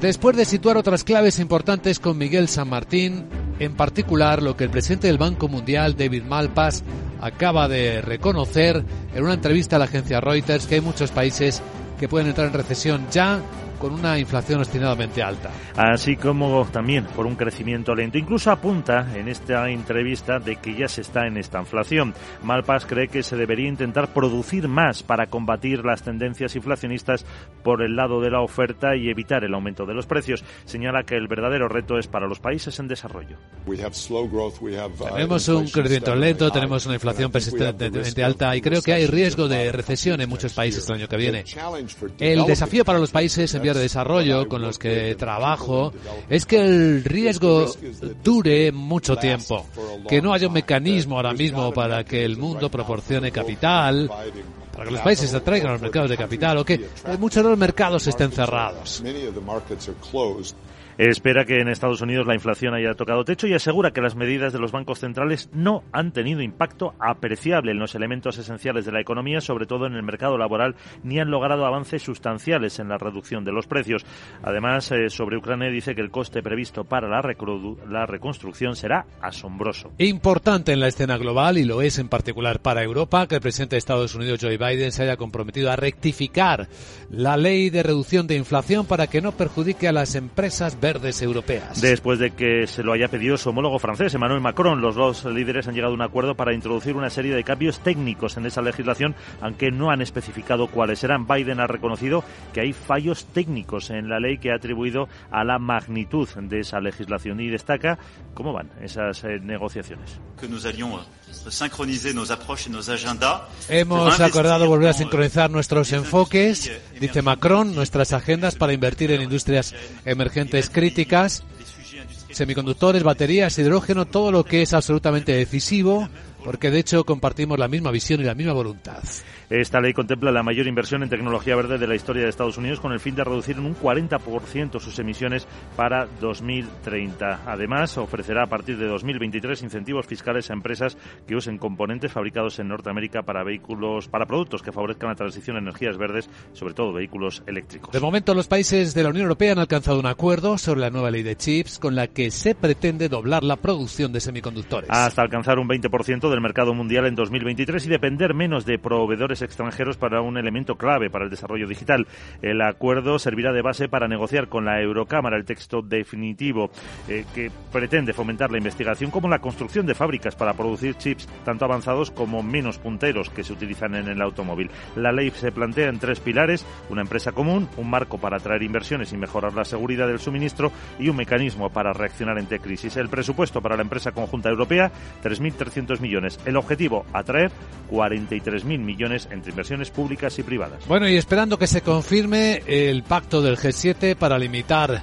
Después de situar otras claves importantes con Miguel San Martín, en particular lo que el presidente del Banco Mundial, David Malpass, acaba de reconocer en una entrevista a la agencia Reuters que hay muchos países que pueden entrar en recesión ya con una inflación obstinadamente alta.
Así como también por un crecimiento lento. Incluso apunta en esta entrevista de que ya se está en esta inflación. Malpas cree que se debería intentar producir más para combatir las tendencias inflacionistas por el lado de la oferta y evitar el aumento de los precios. Señala que el verdadero reto es para los países en desarrollo.
Tenemos un crecimiento lento, tenemos una inflación persistentemente alta y creo que hay riesgo de recesión en muchos países el año que viene. El desafío para los países en de desarrollo con los que trabajo es que el riesgo dure mucho tiempo, que no haya un mecanismo ahora mismo para que el mundo proporcione capital, para que los países atraigan a los mercados de capital o que muchos de los mercados estén cerrados.
Espera que en Estados Unidos la inflación haya tocado techo y asegura que las medidas de los bancos centrales no han tenido impacto apreciable en los elementos esenciales de la economía, sobre todo en el mercado laboral, ni han logrado avances sustanciales en la reducción de los precios. Además, eh, sobre Ucrania dice que el coste previsto para la, la reconstrucción será asombroso.
Importante en la escena global, y lo es en particular para Europa, que el presidente de Estados Unidos, Joe Biden, se haya comprometido a rectificar la ley de reducción de inflación para que no perjudique a las empresas verdes europeas.
Después de que se lo haya pedido su homólogo francés, Emmanuel Macron, los dos líderes han llegado a un acuerdo para introducir una serie de cambios técnicos en esa legislación, aunque no han especificado cuáles serán. Biden ha reconocido que hay fallos técnicos en la ley que ha atribuido a la magnitud de esa legislación y destaca cómo van esas
Hemos acordado volver a sincronizar nuestros enfoques, dice Macron, nuestras agendas para invertir en industrias emergentes críticas, semiconductores, baterías, hidrógeno, todo lo que es absolutamente decisivo, porque de hecho compartimos la misma visión y la misma voluntad.
Esta ley contempla la mayor inversión en tecnología verde de la historia de Estados Unidos con el fin de reducir en un 40% sus emisiones para 2030. Además, ofrecerá a partir de 2023 incentivos fiscales a empresas que usen componentes fabricados en Norteamérica para vehículos, para productos que favorezcan la transición a energías verdes, sobre todo vehículos eléctricos.
De momento, los países de la Unión Europea han alcanzado un acuerdo sobre la nueva ley de chips con la que se pretende doblar la producción de semiconductores.
Hasta alcanzar un 20% del mercado mundial en 2023 y depender menos de proveedores extranjeros para un elemento clave para el desarrollo digital. El acuerdo servirá de base para negociar con la Eurocámara el texto definitivo eh, que pretende fomentar la investigación como la construcción de fábricas para producir chips tanto avanzados como menos punteros que se utilizan en el automóvil. La ley se plantea en tres pilares, una empresa común, un marco para atraer inversiones y mejorar la seguridad del suministro y un mecanismo para reaccionar ante crisis. El presupuesto para la empresa conjunta europea, 3.300 millones. El objetivo, atraer 43.000 millones entre inversiones públicas y privadas.
Bueno, y esperando que se confirme el pacto del G7 para limitar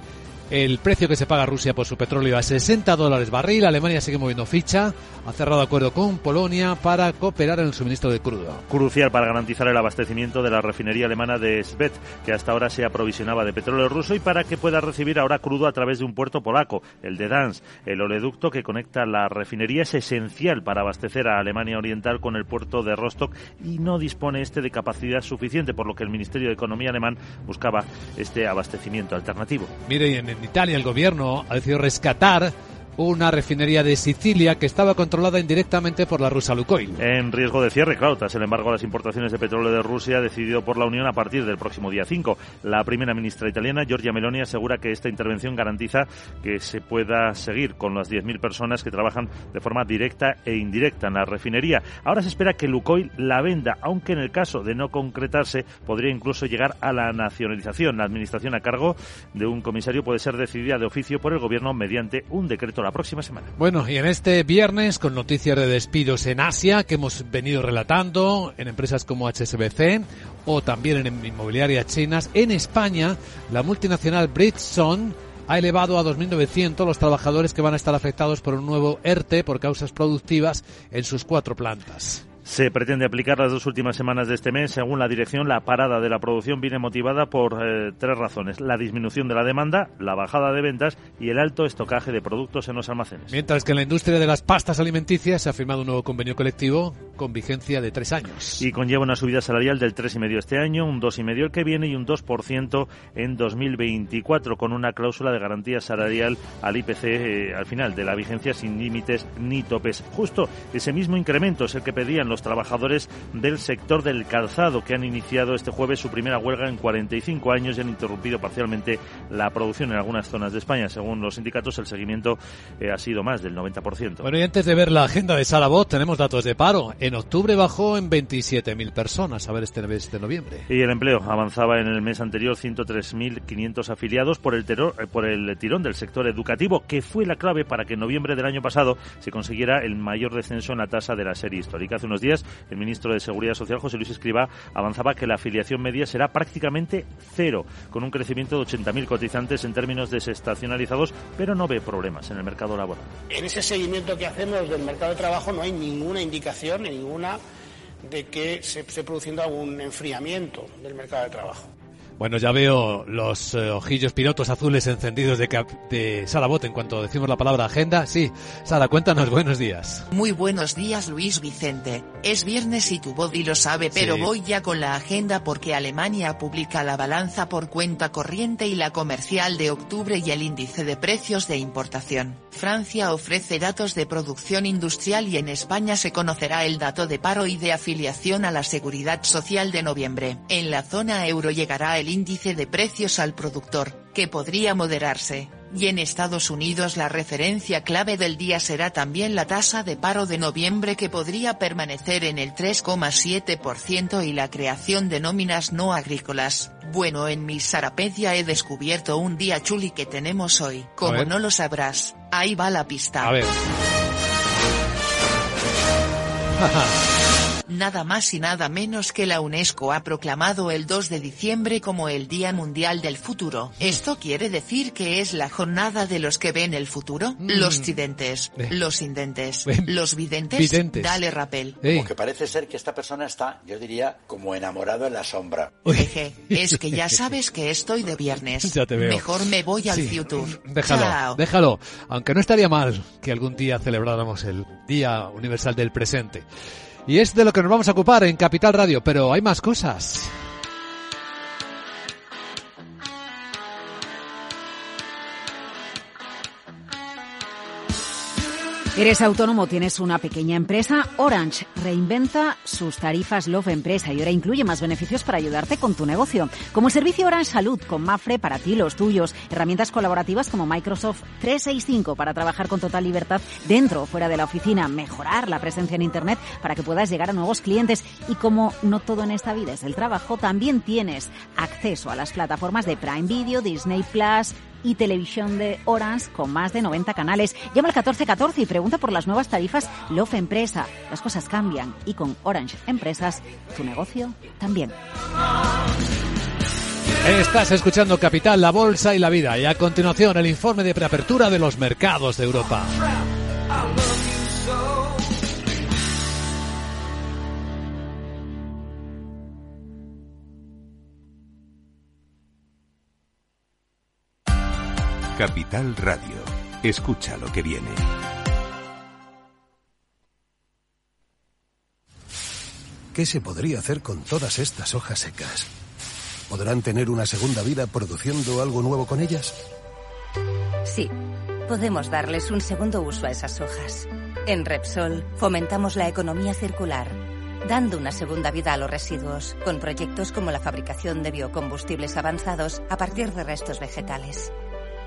el precio que se paga Rusia por su petróleo a 60 dólares barril. Alemania sigue moviendo ficha. Ha cerrado acuerdo con Polonia para cooperar en el suministro de crudo.
Crucial para garantizar el abastecimiento de la refinería alemana de Svet, que hasta ahora se aprovisionaba de petróleo ruso y para que pueda recibir ahora crudo a través de un puerto polaco, el de Dansk. El oleoducto que conecta la refinería es esencial para abastecer a Alemania Oriental con el puerto de Rostock y no dispone este de capacidad suficiente, por lo que el Ministerio de Economía alemán buscaba este abastecimiento alternativo.
Mire, en Italia el gobierno ha decidido rescatar una refinería de Sicilia que estaba controlada indirectamente por la rusa Lukoil.
En riesgo de cierre, claro, tras el embargo a las importaciones de petróleo de Rusia decidido por la Unión a partir del próximo día 5. La primera ministra italiana, Giorgia Meloni, asegura que esta intervención garantiza que se pueda seguir con las 10.000 personas que trabajan de forma directa e indirecta en la refinería. Ahora se espera que Lukoil la venda, aunque en el caso de no concretarse podría incluso llegar a la nacionalización. La administración a cargo de un comisario puede ser decidida de oficio por el gobierno mediante un decreto la próxima semana.
Bueno, y en este viernes, con noticias de despidos en Asia que hemos venido relatando en empresas como HSBC o también en inmobiliarias chinas, en España, la multinacional Bridgestone ha elevado a 2.900 los trabajadores que van a estar afectados por un nuevo ERTE por causas productivas en sus cuatro plantas.
Se pretende aplicar las dos últimas semanas de este mes. Según la dirección, la parada de la producción viene motivada por eh, tres razones. La disminución de la demanda, la bajada de ventas y el alto estocaje de productos en los almacenes.
Mientras que en la industria de las pastas alimenticias se ha firmado un nuevo convenio colectivo con vigencia de tres años.
Y conlleva una subida salarial del 3,5 este año, un 2,5 el que viene y un 2% en 2024, con una cláusula de garantía salarial al IPC eh, al final de la vigencia sin límites ni topes. Justo ese mismo incremento es el que pedían los trabajadores del sector del calzado que han iniciado este jueves su primera huelga en 45 años y han interrumpido parcialmente la producción en algunas zonas de España. Según los sindicatos, el seguimiento eh, ha sido más del 90%.
Bueno, y antes de ver la agenda de Salabot, tenemos datos de paro. En octubre bajó en 27.000 personas, a ver este mes de noviembre.
Y el empleo avanzaba en el mes anterior 103.500 afiliados por el, terror, eh, por el tirón del sector educativo, que fue la clave para que en noviembre del año pasado se consiguiera el mayor descenso en la tasa de la serie histórica. Hace unos días, el ministro de Seguridad Social, José Luis Escriba, avanzaba que la afiliación media será prácticamente cero, con un crecimiento de 80.000 cotizantes en términos desestacionalizados, pero no ve problemas en el mercado laboral.
En ese seguimiento que hacemos del mercado de trabajo no hay ninguna indicación, ninguna de que se esté produciendo algún enfriamiento del mercado de trabajo.
Bueno, ya veo los eh, ojillos pilotos azules encendidos de, de Sara Bot en cuanto decimos la palabra agenda. Sí, Sara, cuéntanos, buenos días.
Muy buenos días, Luis Vicente. Es viernes y tu body lo sabe, pero
Sí.
voy ya con la agenda porque Alemania publica la balanza por cuenta corriente y la comercial de octubre y el índice de precios de importación. Francia ofrece datos de producción industrial y en España se conocerá el dato de paro y de afiliación a la seguridad social de noviembre. En la zona euro llegará el índice de precios al productor, que podría moderarse. Y en Estados Unidos la referencia clave del día será también la tasa de paro de noviembre que podría permanecer en el 3,7% y la creación de nóminas no agrícolas. Bueno, en mi Sarapedia he descubierto un día chuli que tenemos hoy. Como no lo sabrás, ahí va la pista.
A ver.
Nada más y nada menos que la UNESCO ha proclamado el 2 de diciembre como el Día Mundial del Futuro. ¿Esto quiere decir que es la jornada de los que ven el futuro? Los tridentes,
Eh.
los indentes,
Eh.
los videntes.
Videntes.
Dale rapel.
Como que parece ser que esta persona está, yo diría, como enamorado en la sombra.
Es que ya sabes que estoy de viernes.
Ya te veo.
Mejor me voy al
Sí.
future.
Déjalo,
Chao.
déjalo. Aunque no estaría mal que algún día celebráramos el Día Universal del Presente. Y es de lo que nos vamos a ocupar en Capital Radio, pero hay más cosas.
Eres autónomo, tienes una pequeña empresa. Orange reinventa sus tarifas Love Empresa y ahora incluye más beneficios para ayudarte con tu negocio. Como el servicio Orange Salud con Mafre para ti, los tuyos. Herramientas colaborativas como Microsoft 365 para trabajar con total libertad dentro o fuera de la oficina. Mejorar la presencia en Internet para que puedas llegar a nuevos clientes. Y como no todo en esta vida es el trabajo, también tienes acceso a las plataformas de Prime Video, Disney Plus, y televisión de Orange con más de 90 canales. Llama al 1414 y pregunta por las nuevas tarifas Love Empresa. Las cosas cambian y con Orange Empresas tu negocio también.
Estás escuchando Capital, la Bolsa y la Vida. Y a continuación, el informe de preapertura de los mercados de Europa.
Capital Radio. Escucha lo que viene.
¿Qué se podría hacer con todas estas hojas secas? ¿Podrán tener una segunda vida produciendo algo nuevo con ellas?
Sí, podemos darles un segundo uso a esas hojas. En Repsol fomentamos la economía circular, dando una segunda vida a los residuos, con proyectos como la fabricación de biocombustibles avanzados a partir de restos vegetales.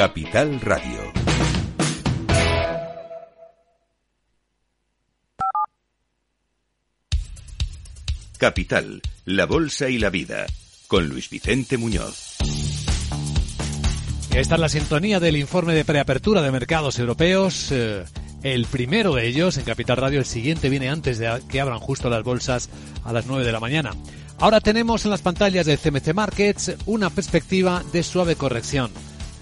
Capital Radio. Capital, la Bolsa y la Vida, con Luis Vicente Muñoz.
Esta es la sintonía del informe de preapertura de mercados europeos. Eh, el primero de ellos en Capital Radio, el siguiente viene antes de que abran justo las bolsas a las 9 de la mañana. Ahora tenemos en las pantallas de CMC Markets una perspectiva de suave corrección.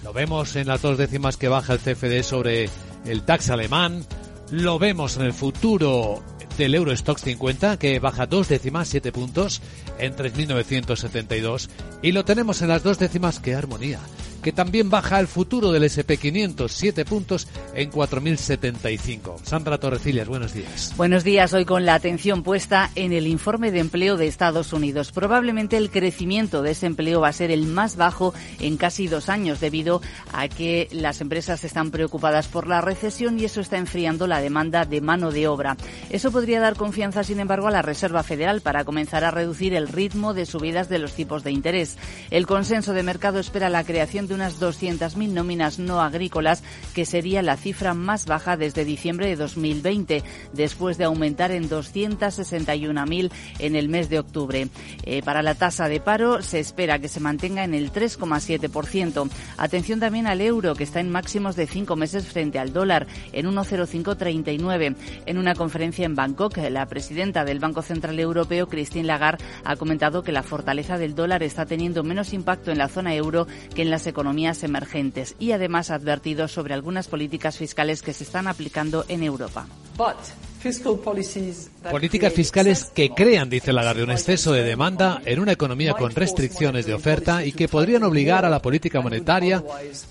Lo vemos en las dos décimas que baja el CFD sobre el DAX alemán. Lo vemos en el futuro del Eurostox 50, que baja dos décimas, siete puntos, en 3.972. Y lo tenemos en las dos décimas, que armonía que también baja el futuro del SP500, 7 puntos en 4.075. Sandra Torrecillas, buenos días.
Buenos días, hoy con la atención puesta en el informe de empleo de Estados Unidos. Probablemente el crecimiento de ese empleo va a ser el más bajo en casi dos años debido a que las empresas están preocupadas por la recesión y eso está enfriando la demanda de mano de obra. Eso podría dar confianza, sin embargo, a la Reserva Federal para comenzar a reducir el ritmo de subidas de los tipos de interés. El consenso de mercado espera la creación de unas 200.000 nóminas no agrícolas, que sería la cifra más baja desde diciembre de 2020, después de aumentar en 261.000 en el mes de octubre. Eh, para la tasa de paro se espera que se mantenga en el 3,7%. Atención también al euro, que está en máximos de cinco meses frente al dólar, en 1,0539. En una conferencia en Bangkok, la presidenta del Banco Central Europeo, Christine Lagarde, ha comentado que la fortaleza del dólar está teniendo menos impacto en la zona euro que en las economías economías emergentes y además ha advertido sobre algunas políticas fiscales que se están aplicando en Europa.
Políticas fiscales que crean, dice Lagarde, un exceso de demanda en una economía con restricciones de oferta y que podrían obligar a la política monetaria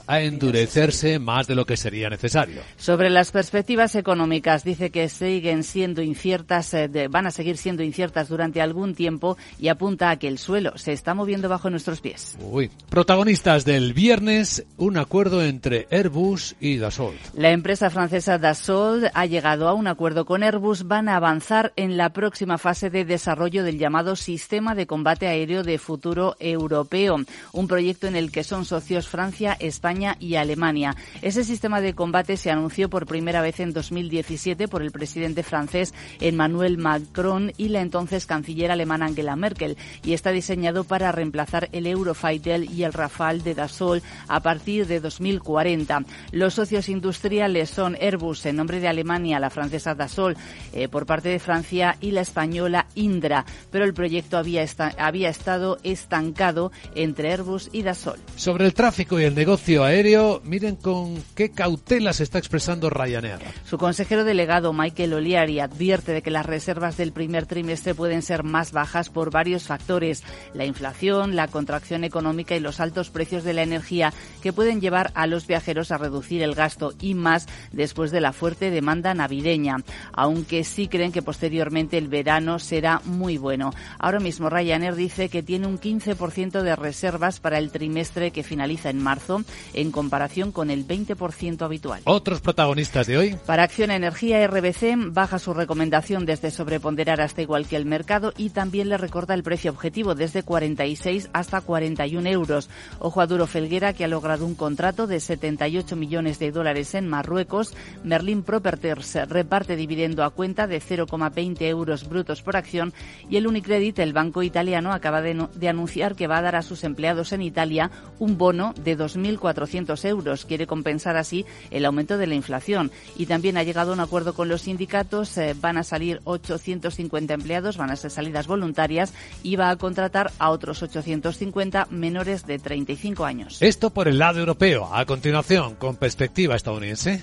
a endurecerse más de lo que sería necesario.
Sobre las perspectivas económicas, dice que siguen siendo inciertas, eh, van a seguir siendo inciertas durante algún tiempo y apunta a que el suelo se está moviendo bajo nuestros pies.
Uy. Protagonistas del viernes, un acuerdo entre Airbus y Dassault.
La empresa francesa Dassault ha llegado a un acuerdo con Airbus van a avanzar en la próxima fase de desarrollo del llamado Sistema de Combate Aéreo de Futuro Europeo, un proyecto en el que son socios Francia, España y Alemania. Ese sistema de combate se anunció por primera vez en 2017 por el presidente francés Emmanuel Macron y la entonces canciller alemana Angela Merkel y está diseñado para reemplazar el Eurofighter y el Rafale de Dassault a partir de 2040. Los socios industriales son Airbus en nombre de Alemania, la francesa Dassault eh, por parte de Francia y la española Indra, pero el proyecto había, había estado estancado entre Airbus y Dassault.
Sobre el tráfico y el negocio aéreo, miren con qué cautela se está expresando Ryanair.
Su consejero delegado Michael Oliari advierte de que las reservas del primer trimestre pueden ser más bajas por varios factores, la inflación, la contracción económica y los altos precios de la energía que pueden llevar a los viajeros a reducir el gasto y más después de la fuerte demanda navideña aunque sí creen que posteriormente el verano será muy bueno. Ahora mismo Ryanair dice que tiene un 15% de reservas para el trimestre que finaliza en marzo, en comparación con el 20% habitual.
Otros protagonistas de hoy.
Para Acción Energía, RBC baja su recomendación desde sobreponderar hasta igual que el mercado y también le recorta el precio objetivo desde 46 hasta 41 euros. Ojo a Duro Felguera, que ha logrado un contrato de 78 millones de dólares en Marruecos. Merlin Properties reparte dividendos a cuenta de 0,20 euros brutos por acción y el Unicredit, el banco italiano, acaba de, de anunciar que va a dar a sus empleados en Italia un bono de 2.400 euros. Quiere compensar así el aumento de la inflación y también ha llegado a un acuerdo con los sindicatos. Eh, van a salir 850 empleados, van a ser salidas voluntarias y va a contratar a otros 850 menores de 35 años.
Esto por el lado europeo. A continuación, con perspectiva estadounidense.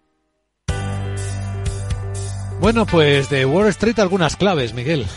Bueno, pues de Wall Street algunas claves, Miguel.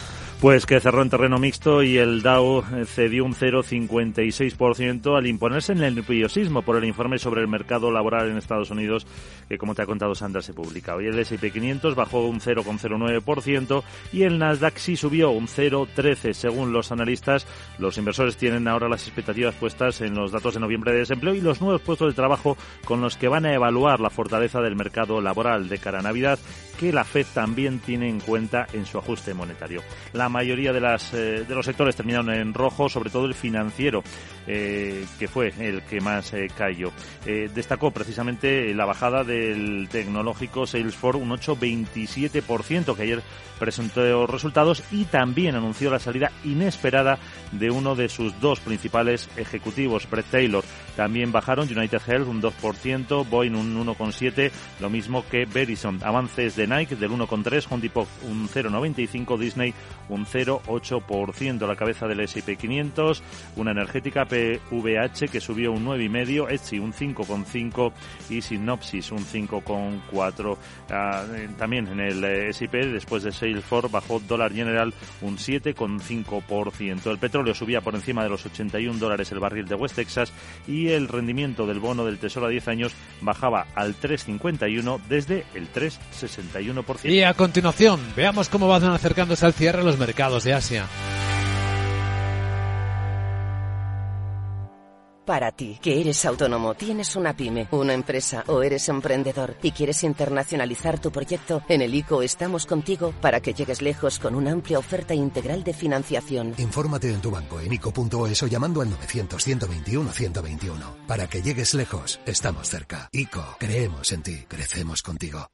Pues que cerró en terreno mixto y el Dow eh, cedió un 0,56% al imponerse en el nerviosismo por el informe sobre el mercado laboral en Estados Unidos que, como te ha contado Sandra, se publica. Hoy el S&P 500 bajó un 0,09% y el Nasdaq sí subió un 0,13%. Según los analistas, los inversores tienen ahora las expectativas puestas en los datos de noviembre de desempleo y los nuevos puestos de trabajo con los que van a evaluar la fortaleza del mercado laboral de cara a Navidad que la Fed también tiene en cuenta en su ajuste monetario. La mayoría de, las, eh, de los sectores terminaron en rojo, sobre todo el financiero, eh, que fue el que más eh, cayó. destacó precisamente la bajada del tecnológico Salesforce, un 8,27%, que ayer presentó resultados y también anunció la salida inesperada de uno de sus dos principales ejecutivos, Brett Taylor. También bajaron United Health un 2%, Boeing un 1,7%, lo mismo que Verizon. Avances de Nike del 1,3%, Home Depot un 0,95%, Disney un 0,8%. La cabeza del S&P 500, una energética PVH que subió un 9,5%, Etsy un 5,5% y Synopsis un 5,4%. Ah, eh, también en el S&P, después de Salesforce, bajó dólar general un 7,5%. El petróleo subía por encima de los 81 dólares el barril de West Texas y el rendimiento del bono del Tesoro a 10 años bajaba al 3,51 desde el 3,61%.
Y a continuación, veamos cómo van acercándose al cierre los mercados de Asia.
Para ti, que eres autónomo, tienes una pyme, una empresa o eres emprendedor y quieres internacionalizar tu proyecto, en el ICO estamos contigo para que llegues lejos con una amplia oferta integral de financiación.
Infórmate en tu banco en ICO.es o llamando al 900-121-121. Para que llegues lejos, estamos cerca. ICO, creemos en ti, crecemos contigo.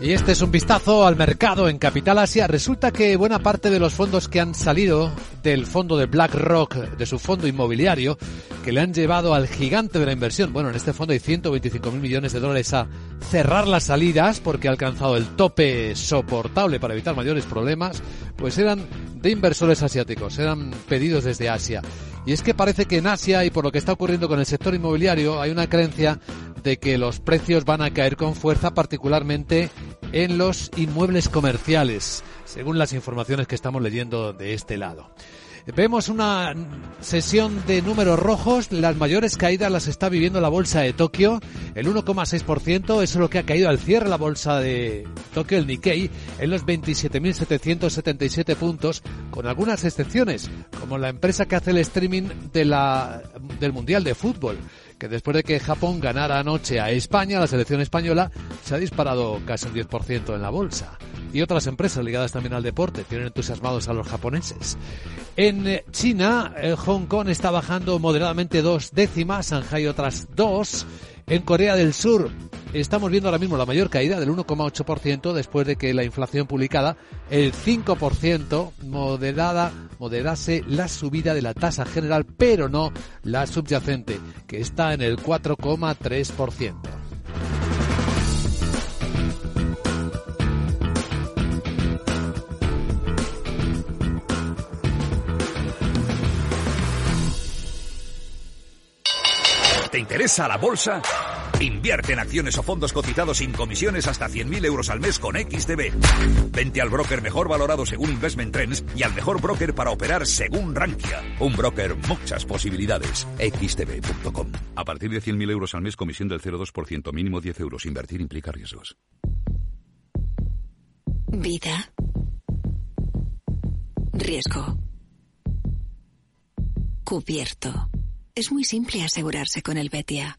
Y este es un vistazo al mercado en Capital Asia. Resulta que buena parte de los fondos que han salido del fondo de BlackRock, de su fondo inmobiliario, que le han llevado al gigante de la inversión, bueno, en este fondo hay 125 mil millones de dólares a cerrar las salidas porque ha alcanzado el tope soportable para evitar mayores problemas, pues eran de inversores asiáticos, eran pedidos desde Asia. Y es que parece que en Asia y por lo que está ocurriendo con el sector inmobiliario hay una creencia de que los precios van a caer con fuerza, particularmente en los inmuebles comerciales, según las informaciones que estamos leyendo de este lado. Vemos una sesión de números rojos. Las mayores caídas las está viviendo la bolsa de Tokio. El 1,6%. Eso es lo que ha caído al cierre la bolsa de Tokio, el Nikkei, en los 27.777 puntos, con algunas excepciones, como la empresa que hace el streaming de la, del Mundial de Fútbol que después de que Japón ganara anoche a España, la selección española, se ha disparado casi un 10% en la bolsa. Y otras empresas ligadas también al deporte tienen entusiasmados a los japoneses. En eh, China, eh, Hong Kong está bajando moderadamente dos décimas, Shanghai otras dos. En Corea del Sur estamos viendo ahora mismo la mayor caída del 1,8% después de que la inflación publicada, el 5%, moderada, moderase la subida de la tasa general, pero no la subyacente, que está en el 4,3%.
¿Te interesa la bolsa? Invierte en acciones o fondos cotizados sin comisiones hasta 100.000 euros al mes con XTB. Vente al broker mejor valorado según Investment Trends y al mejor broker para operar según Rankia. Un broker, muchas posibilidades. XTB.com.
A partir de 100.000 euros al mes, comisión del 0,2%, mínimo 10 euros. Invertir implica riesgos.
Vida. Riesgo. Cubierto. Es muy simple asegurarse con el Betia.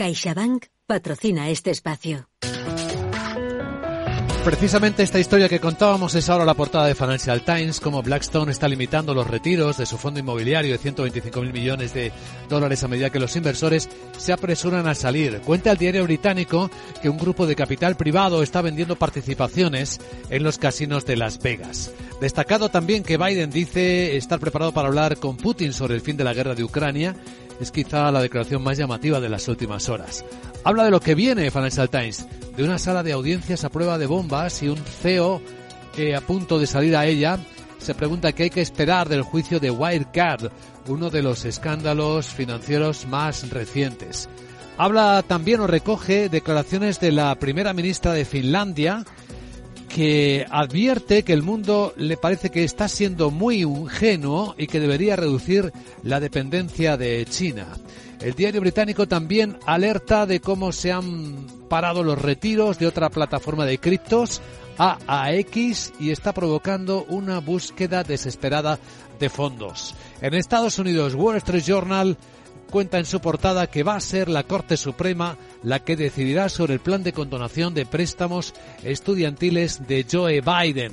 CaixaBank patrocina este espacio.
Precisamente esta historia que contábamos es ahora la portada de Financial Times, como Blackstone está limitando los retiros de su fondo inmobiliario de 125 mil millones de dólares a medida que los inversores se apresuran a salir. Cuenta el diario británico que un grupo de capital privado está vendiendo participaciones en los casinos de Las Vegas. Destacado también que Biden dice estar preparado para hablar con Putin sobre el fin de la guerra de Ucrania es quizá la declaración más llamativa de las últimas horas. Habla de lo que viene Financial Times, de una sala de audiencias a prueba de bombas y un CEO que a punto de salir a ella se pregunta qué hay que esperar del juicio de Wirecard, uno de los escándalos financieros más recientes. Habla también o recoge declaraciones de la primera ministra de Finlandia, que advierte que el mundo le parece que está siendo muy ingenuo y que debería reducir la dependencia de China. El diario británico también alerta de cómo se han parado los retiros de otra plataforma de criptos, AAX, y está provocando una búsqueda desesperada de fondos. En Estados Unidos, Wall Street Journal cuenta en su portada que va a ser la Corte Suprema la que decidirá sobre el plan de condonación de préstamos estudiantiles de Joe Biden.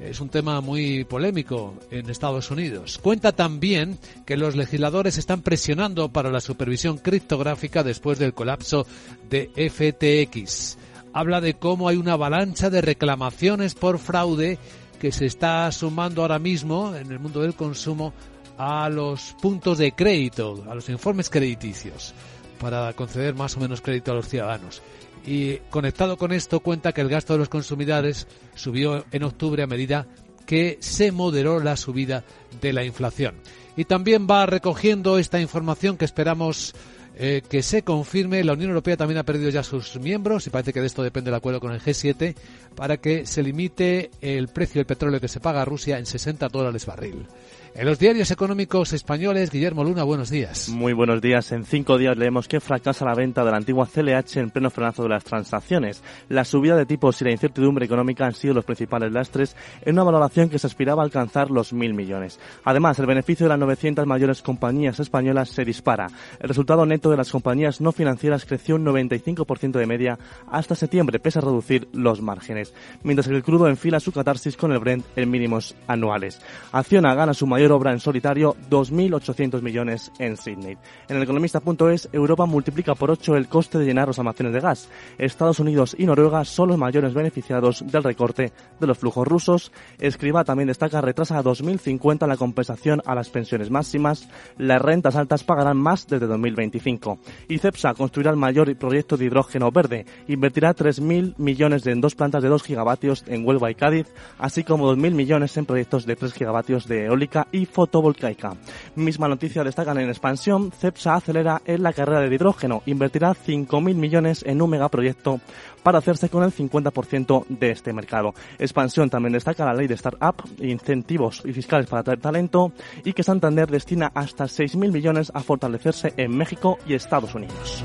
Es un tema muy polémico en Estados Unidos. Cuenta también que los legisladores están presionando para la supervisión criptográfica después del colapso de FTX. Habla de cómo hay una avalancha de reclamaciones por fraude que se está sumando ahora mismo en el mundo del consumo a los puntos de crédito, a los informes crediticios, para conceder más o menos crédito a los ciudadanos. Y conectado con esto cuenta que el gasto de los consumidores subió en octubre a medida que se moderó la subida de la inflación. Y también va recogiendo esta información que esperamos eh, que se confirme. La Unión Europea también ha perdido ya sus miembros y parece que de esto depende el acuerdo con el G7 para que se limite el precio del petróleo que se paga a Rusia en 60 dólares barril. En los diarios económicos españoles, Guillermo Luna, buenos días.
Muy buenos días. En cinco días leemos que fracasa la venta de la antigua CLH en pleno frenazo de las transacciones. La subida de tipos y la incertidumbre económica han sido los principales lastres en una valoración que se aspiraba a alcanzar los mil millones. Además, el beneficio de las 900 mayores compañías españolas se dispara. El resultado neto de las compañías no financieras creció un 95% de media hasta septiembre, pese a reducir los márgenes. Mientras que el crudo enfila su catarsis con el Brent en mínimos anuales. Acciona gana su mayor obra en solitario 2.800 millones en Sydney. En el economista.es, Europa multiplica por 8 el coste de llenar los almacenes de gas. Estados Unidos y Noruega son los mayores beneficiados del recorte de los flujos rusos. Escriba también destaca retrasa a 2050 la compensación a las pensiones máximas. Las rentas altas pagarán más desde 2025. Y CEPSA construirá el mayor proyecto de hidrógeno verde. Invertirá 3.000 millones en dos plantas de 2 gigavatios en Huelva y Cádiz, así como 2.000 millones en proyectos de 3 gigavatios de eólica y fotovoltaica. Misma noticia destacan en expansión, CEPSA acelera en la carrera del hidrógeno, invertirá 5.000 millones en un megaproyecto para hacerse con el 50% de este mercado. Expansión también destaca la ley de Startup, incentivos y fiscales para atraer talento y que Santander destina hasta 6.000 millones a fortalecerse en México y Estados Unidos.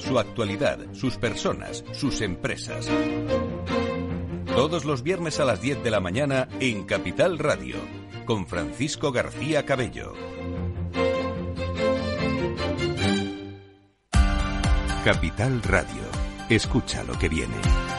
su actualidad, sus personas, sus empresas. Todos los viernes a las 10 de la mañana en Capital Radio, con Francisco García Cabello. Capital Radio. Escucha lo que viene.